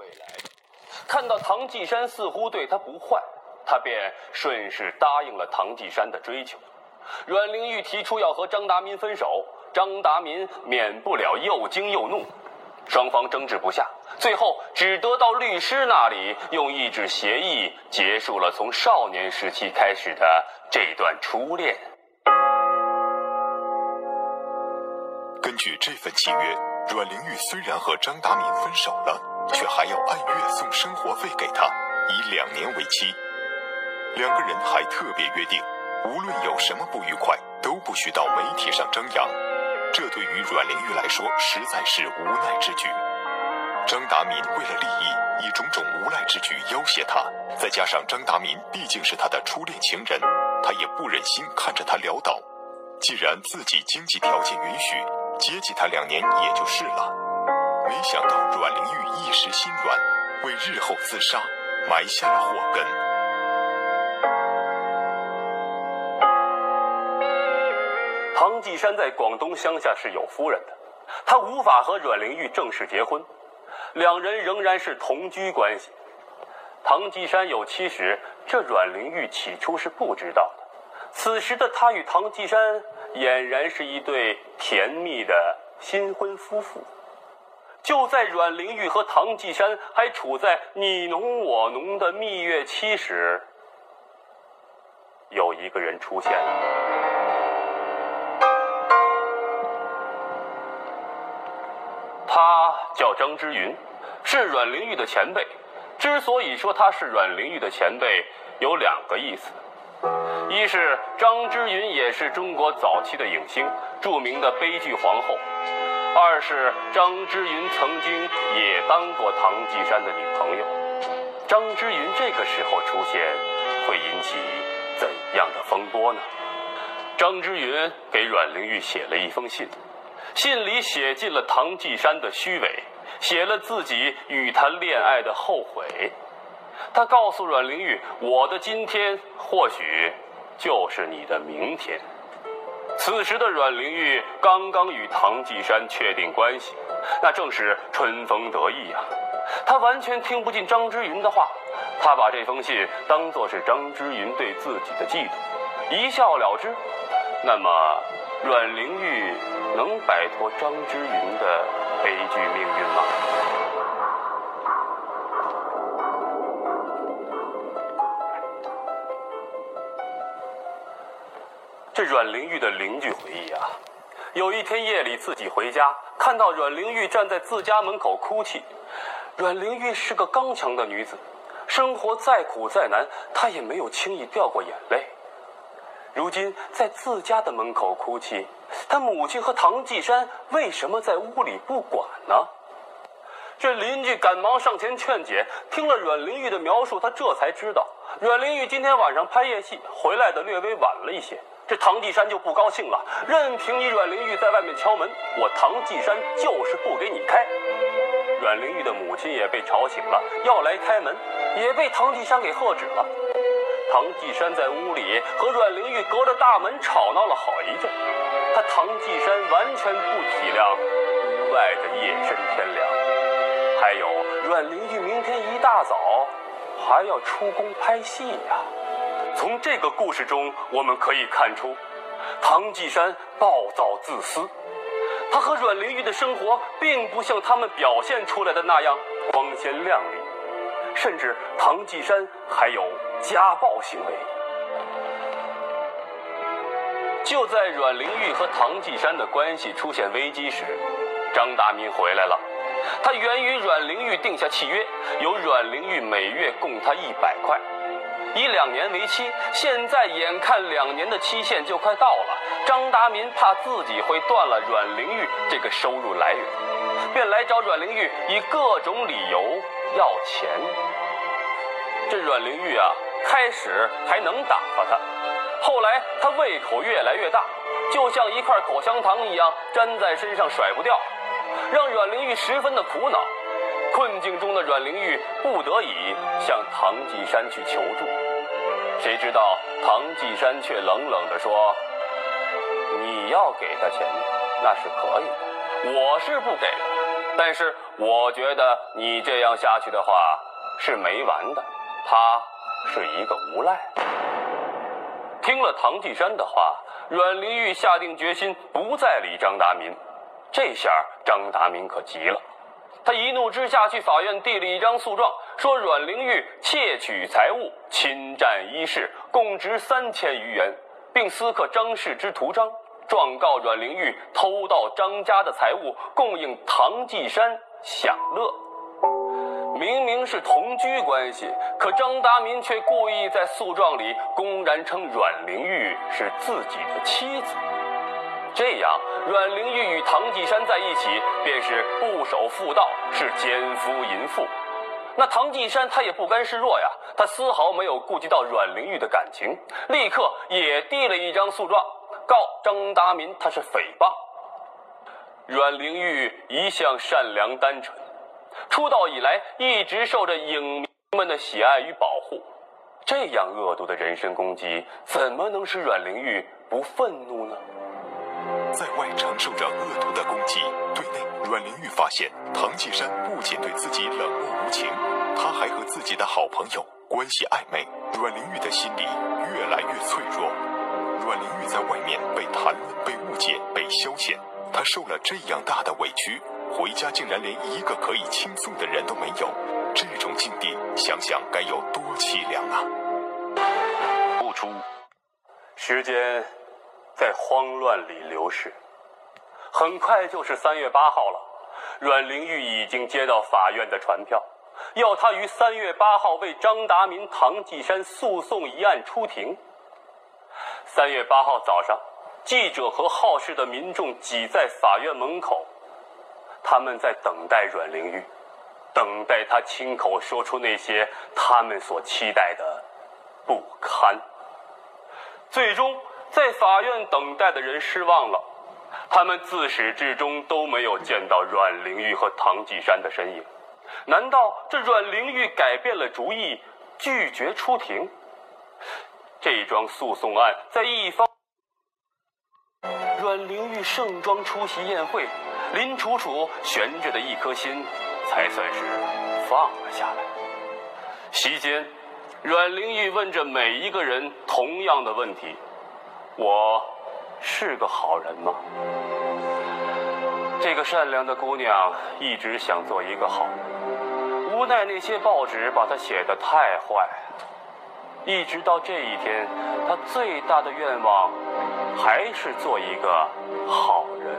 未来，看到唐继山似乎对他不坏，他便顺势答应了唐继山的追求。阮玲玉提出要和张达民分手，张达民免不了又惊又怒，双方争执不下，最后只得到律师那里用一纸协议结束了从少年时期开始的这段初恋。根据这份契约，阮玲玉虽然和张达民分手了，却还要按月送生活费给他，以两年为期。两个人还特别约定，无论有什么不愉快，都不许到媒体上张扬。这对于阮玲玉来说，实在是无奈之举。张达民为了利益，以种种无赖之举要挟她，再加上张达民毕竟是他的初恋情人，他也不忍心看着他潦倒。既然自己经济条件允许，接济他两年也就是了。没想到阮玲玉一时心软，为日后自杀埋下了祸根。唐季山在广东乡下是有夫人的，他无法和阮玲玉正式结婚，两人仍然是同居关系。唐季山有妻时，这阮玲玉起初是不知道的。此时的他与唐季山俨然是一对甜蜜的新婚夫妇。就在阮玲玉和唐季山还处在你侬我侬的蜜月期时，有一个人出现了。他叫张之云，是阮玲玉的前辈。之所以说他是阮玲玉的前辈，有两个意思。一是张之云也是中国早期的影星，著名的悲剧皇后；二是张之云曾经也当过唐季山的女朋友。张之云这个时候出现，会引起怎样的风波呢？张之云给阮玲玉写了一封信，信里写尽了唐季山的虚伪，写了自己与他恋爱的后悔。他告诉阮玲玉：“我的今天或许就是你的明天。”此时的阮玲玉刚刚与唐季山确定关系，那正是春风得意呀。她完全听不进张之云的话，她把这封信当作是张之云对自己的嫉妒，一笑了之。那么，阮玲玉能摆脱张之云的悲剧命运吗？阮玲玉的邻居回忆啊，有一天夜里自己回家，看到阮玲玉站在自家门口哭泣。阮玲玉是个刚强的女子，生活再苦再难，她也没有轻易掉过眼泪。如今在自家的门口哭泣，她母亲和唐季山为什么在屋里不管呢？这邻居赶忙上前劝解，听了阮玲玉的描述，他这才知道，阮玲玉今天晚上拍夜戏回来的略微晚了一些。这唐继山就不高兴了，任凭你阮玲玉在外面敲门，我唐继山就是不给你开。阮玲玉的母亲也被吵醒了，要来开门，也被唐继山给喝止了。唐继山在屋里和阮玲玉隔着大门吵闹了好一阵，他唐继山完全不体谅屋外的夜深天凉。还有阮玲玉明天一大早还要出宫拍戏呀。从这个故事中，我们可以看出，唐季山暴躁自私，他和阮玲玉的生活并不像他们表现出来的那样光鲜亮丽，甚至唐季山还有家暴行为。就在阮玲玉和唐季山的关系出现危机时，张达民回来了，他原与阮玲玉定下契约，由阮玲玉每月供他一百块。以两年为期，现在眼看两年的期限就快到了，张达民怕自己会断了阮玲玉这个收入来源，便来找阮玲玉，以各种理由要钱。这阮玲玉啊，开始还能打发他，后来他胃口越来越大，就像一块口香糖一样粘在身上甩不掉，让阮玲玉十分的苦恼。困境中的阮玲玉不得已向唐季山去求助，谁知道唐季山却冷冷地说：“你要给他钱，那是可以的，我是不给的。但是我觉得你这样下去的话是没完的。他是一个无赖。听了唐季山的话，阮玲玉下定决心不再理张达民。这下张达民可急了，他一怒之下去法院递了一张诉状，说阮玲玉窃取财物、侵占衣饰，共值三千余元，并私刻张氏之图章，状告阮玲玉偷盗张家的财物，供应唐继山享乐。明明是同居关系，可张达民却故意在诉状里公然称阮玲玉是自己的妻子。这样，阮玲玉与唐季山在一起，便是不守妇道，是奸夫淫妇。那唐季山他也不甘示弱呀，他丝毫没有顾及到阮玲玉的感情，立刻也递了一张诉状，告张达民他是诽谤。阮玲玉一向善良单纯，出道以来一直受着影迷们的喜爱与保护，这样恶毒的人身攻击，怎么能使阮玲玉不愤怒呢？在外承受着恶毒的攻击，对内阮玲玉发现唐季山不仅对自己冷漠无情，他还和自己的好朋友关系暧昧。阮玲玉的心里越来越脆弱。阮玲玉在外面被谈论、被误解、被消遣，她受了这样大的委屈，回家竟然连一个可以倾诉的人都没有。这种境地，想想该有多凄凉啊！不出，时间。在慌乱里流逝，很快就是三月八号了。阮玲玉已经接到法院的传票，要她于三月八号为张达民、唐季山诉讼一案出庭。三月八号早上，记者和好事的民众挤在法院门口，他们在等待阮玲玉，等待她亲口说出那些他们所期待的不堪。最终。在法院等待的人失望了，他们自始至终都没有见到阮玲玉和唐季山的身影。难道这阮玲玉改变了主意，拒绝出庭？这桩诉讼案在一方，阮玲玉盛装出席宴会，林楚楚悬着的一颗心才算是放了下来。席间，阮玲玉问着每一个人同样的问题。我是个好人吗？这个善良的姑娘一直想做一个好人，无奈那些报纸把她写的太坏。一直到这一天，她最大的愿望还是做一个好人。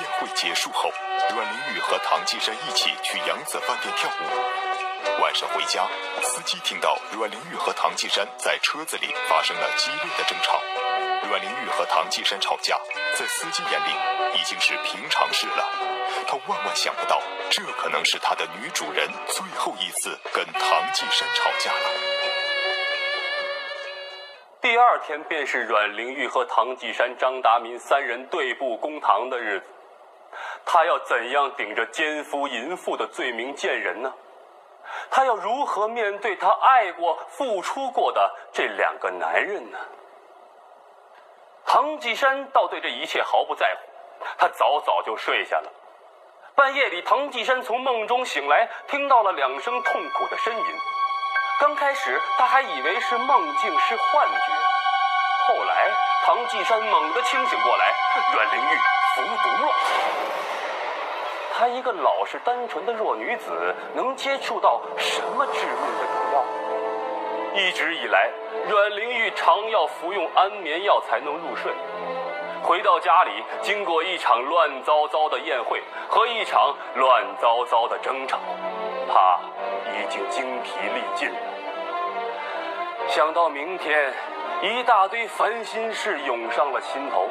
宴会结束后，阮玲玉和唐季山一起去扬子饭店跳舞。晚上回家，司机听到阮玲玉和唐季山在车子里发生了激烈的争吵。阮玲玉和唐季山吵架，在司机眼里已经是平常事了。他万万想不到，这可能是他的女主人最后一次跟唐季山吵架了。第二天便是阮玲玉和唐季山、张达民三人对簿公堂的日子。他要怎样顶着奸夫淫妇的罪名见人呢？他要如何面对他爱过、付出过的这两个男人呢？唐继山倒对这一切毫不在乎，他早早就睡下了。半夜里，唐继山从梦中醒来，听到了两声痛苦的呻吟。刚开始，他还以为是梦境是幻觉，后来，唐继山猛地清醒过来，阮玲玉服毒了。她一个老实单纯的弱女子，能接触到什么致命的毒药？一直以来，阮玲玉常要服用安眠药才能入睡。回到家里，经过一场乱糟糟的宴会和一场乱糟糟的争吵，她已经精疲力尽了。想到明天，一大堆烦心事涌上了心头。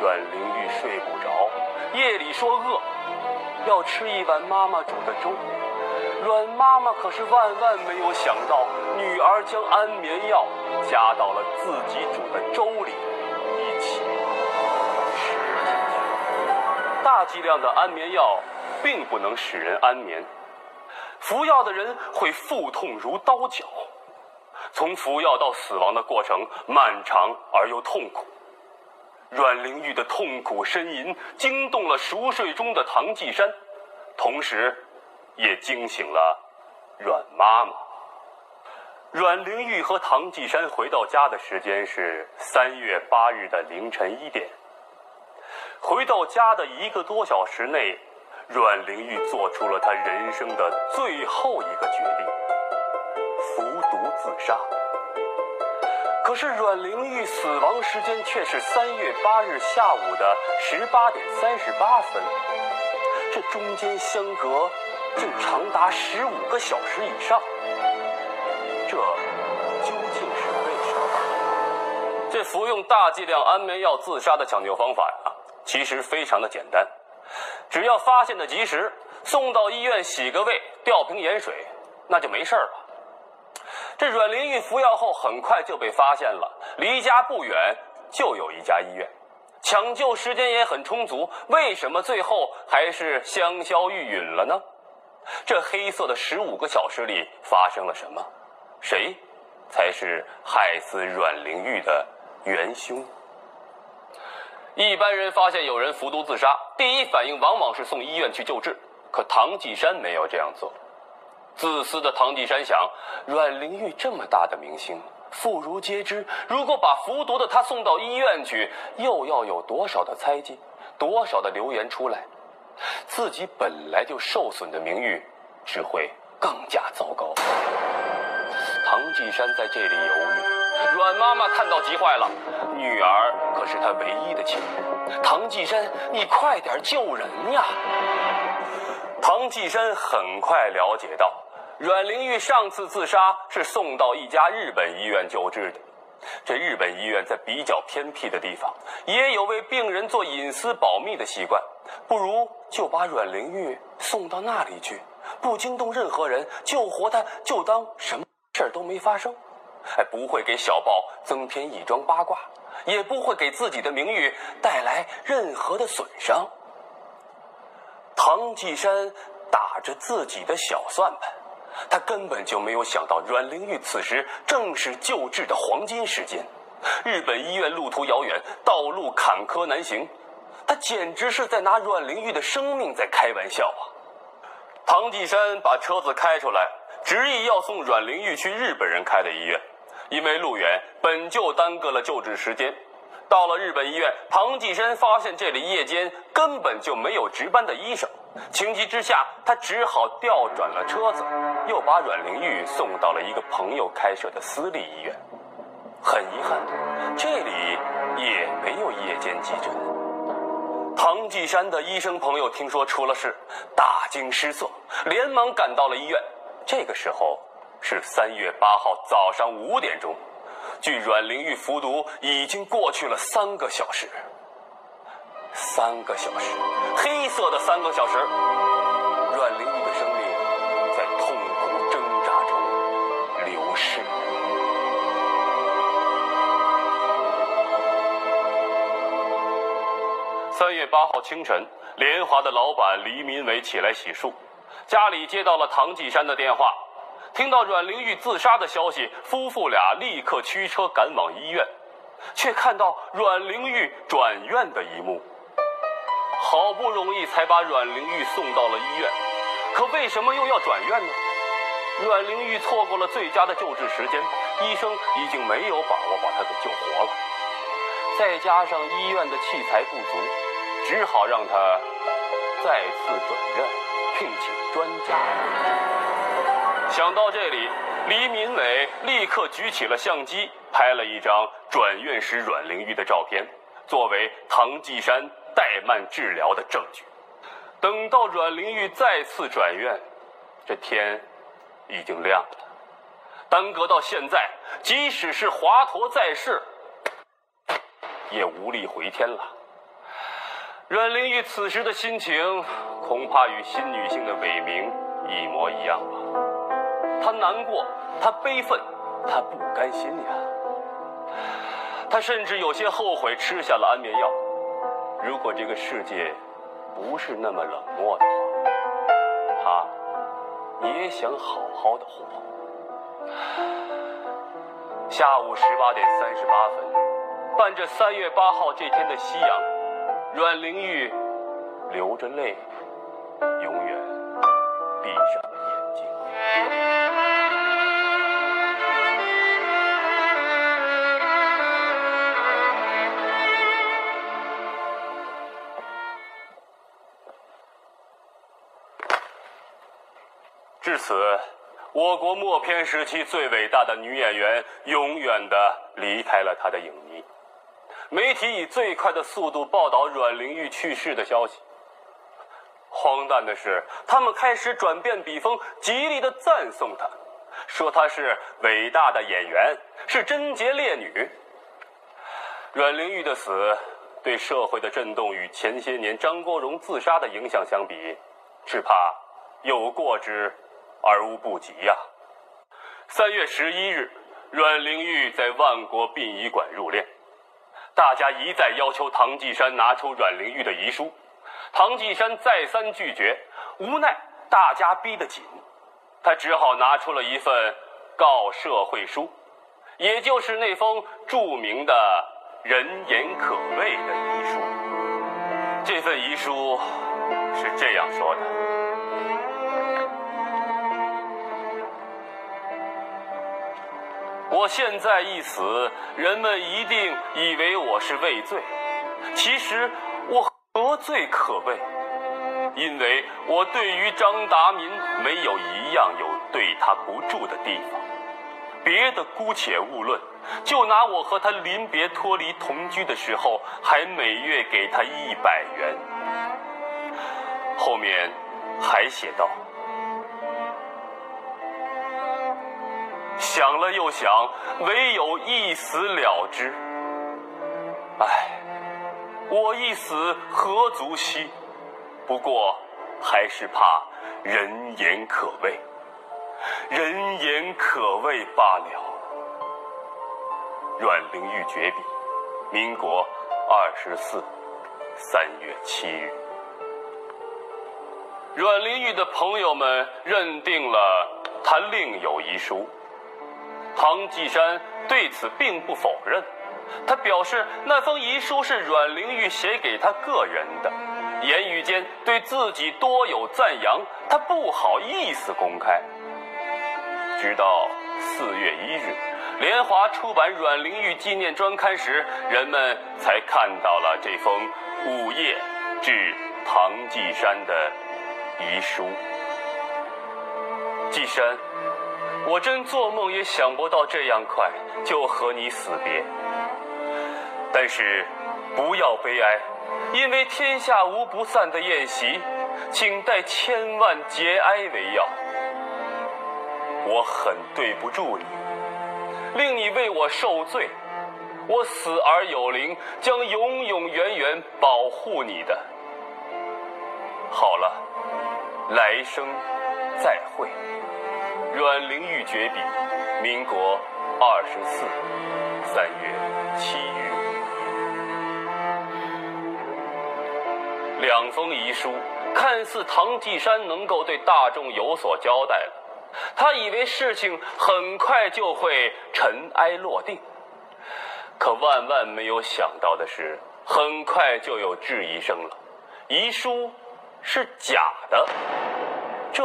阮玲玉睡不着，夜里说饿。要吃一碗妈妈煮的粥，阮妈妈可是万万没有想到，女儿将安眠药加到了自己煮的粥里一起。大剂量的安眠药并不能使人安眠，服药的人会腹痛如刀绞，从服药到死亡的过程漫长而又痛苦。阮玲玉的痛苦呻吟惊动了熟睡中的唐季山，同时，也惊醒了阮妈妈。阮玲玉和唐季山回到家的时间是三月八日的凌晨一点。回到家的一个多小时内，阮玲玉做出了她人生的最后一个决定——服毒自杀。可是阮玲玉死亡时间却是三月八日下午的十八点三十八分，这中间相隔竟长达十五个小时以上。这究竟是为什么？这服用大剂量安眠药自杀的抢救方法呀，其实非常的简单，只要发现的及时，送到医院洗个胃，吊瓶盐水，那就没事了。这阮玲玉服药后很快就被发现了，离家不远就有一家医院，抢救时间也很充足，为什么最后还是香消玉殒了呢？这黑色的十五个小时里发生了什么？谁才是害死阮玲玉的元凶？一般人发现有人服毒自杀，第一反应往往是送医院去救治。可唐季山没有这样做。自私的唐季山想，阮玲玉这么大的明星，妇孺皆知，如果把服毒的她送到医院去，又要有多少的猜忌，多少的流言出来？自己本来就受损的名誉，只会更加糟糕。唐季山在这里犹豫，阮妈妈看到急坏了，女儿可是她唯一的亲人。唐季山，你快点救人呀！唐季山很快了解到，阮玲玉上次自杀是送到一家日本医院救治的。这日本医院在比较偏僻的地方，也有为病人做隐私保密的习惯。不如就把阮玲玉送到那里去，不惊动任何人，救活她就当什么。事儿都没发生，哎，不会给小报增添一桩八卦，也不会给自己的名誉带来任何的损伤。唐季山打着自己的小算盘，他根本就没有想到阮玲玉此时正是救治的黄金时间。日本医院路途遥远，道路坎坷难行，他简直是在拿阮玲玉的生命在开玩笑啊！唐继山把车子开出来。执意要送阮玲玉去日本人开的医院，因为路远，本就耽搁了救治时间。到了日本医院，唐继山发现这里夜间根本就没有值班的医生，情急之下，他只好调转了车子，又把阮玲玉送到了一个朋友开设的私立医院。很遗憾，这里也没有夜间急诊。唐继山的医生朋友听说出了事，大惊失色，连忙赶到了医院。这个时候是三月八号早上五点钟，距阮玲玉服毒已经过去了三个小时。三个小时，黑色的三个小时，阮玲玉的生命在痛苦挣扎中流逝。三月八号清晨，联华的老板黎民伟起来洗漱。家里接到了唐季山的电话，听到阮玲玉自杀的消息，夫妇俩立刻驱车赶往医院，却看到阮玲玉转院的一幕。好不容易才把阮玲玉送到了医院，可为什么又要转院呢？阮玲玉错过了最佳的救治时间，医生已经没有把握把她给救活了。再加上医院的器材不足，只好让她再次转院。聘请专家。想到这里，黎敏伟立刻举起了相机，拍了一张转院时阮玲玉的照片，作为唐季山怠慢治疗的证据。等到阮玲玉再次转院，这天已经亮了。耽搁到现在，即使是华佗在世，也无力回天了。阮玲玉此时的心情，恐怕与新女性的伟明一模一样吧。她难过，她悲愤，她不甘心呀。她甚至有些后悔吃下了安眠药。如果这个世界不是那么冷漠的话，他也想好好的活。下午十八点三十八分。伴着三月八号这天的夕阳，阮玲玉流着泪，永远闭上了眼睛。至此，我国默片时期最伟大的女演员永远的离开了她的影迷。媒体以最快的速度报道阮玲玉去世的消息。荒诞的是，他们开始转变笔锋，极力的赞颂她，说她是伟大的演员，是贞洁烈女。阮玲玉的死对社会的震动与前些年张国荣自杀的影响相比，只怕有过之而无不及呀。三月十一日，阮玲玉在万国殡仪馆入殓。大家一再要求唐季山拿出阮玲玉的遗书，唐季山再三拒绝，无奈大家逼得紧，他只好拿出了一份告社会书，也就是那封著名的“人言可畏”的遗书。这份遗书是这样说的。我现在一死，人们一定以为我是畏罪。其实我何罪可畏？因为我对于张达民没有一样有对他不住的地方。别的姑且勿论，就拿我和他临别脱离同居的时候，还每月给他一百元。后面还写道。想了又想，唯有一死了之。唉，我一死何足惜？不过还是怕人言可畏，人言可畏罢了。阮玲玉绝笔，民国二十四三月七日。阮玲玉的朋友们认定了他另有遗书。唐季山对此并不否认，他表示那封遗书是阮玲玉写给他个人的，言语间对自己多有赞扬，他不好意思公开。直到四月一日，联华出版阮玲玉纪念专刊时，人们才看到了这封午夜致唐季山的遗书。季山。我真做梦也想不到这样快就和你死别，但是不要悲哀，因为天下无不散的宴席，请待千万节哀为要。我很对不住你，令你为我受罪，我死而有灵，将永永远远保护你的。好了，来生再会。阮玲玉绝笔，民国二十四三月七日。两封遗书，看似唐季山能够对大众有所交代了，他以为事情很快就会尘埃落定，可万万没有想到的是，很快就有质疑声了：遗书是假的，这。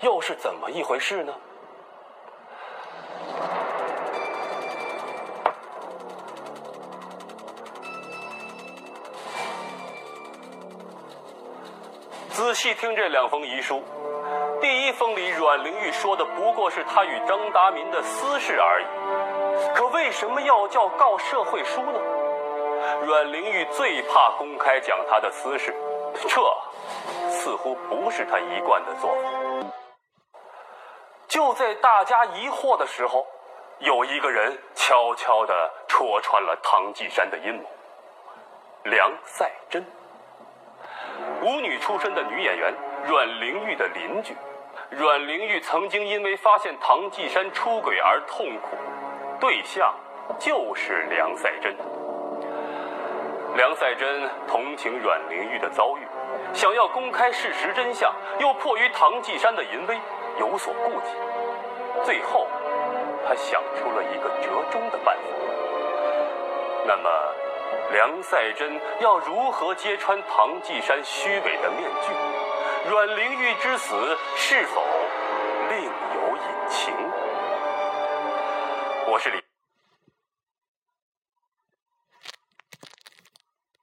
又是怎么一回事呢？仔细听这两封遗书，第一封里阮玲玉说的不过是她与张达民的私事而已，可为什么要叫告社会书呢？阮玲玉最怕公开讲她的私事，这似乎不是她一贯的做法。就在大家疑惑的时候，有一个人悄悄地戳穿了唐季山的阴谋。梁赛珍，舞女出身的女演员，阮玲玉的邻居。阮玲玉曾经因为发现唐季山出轨而痛苦，对象就是梁赛珍。梁赛珍同情阮玲玉的遭遇，想要公开事实真相，又迫于唐季山的淫威。有所顾忌，最后他想出了一个折中的办法。那么，梁赛珍要如何揭穿唐季山虚伪的面具？阮玲玉之死是否另有隐情？我是李。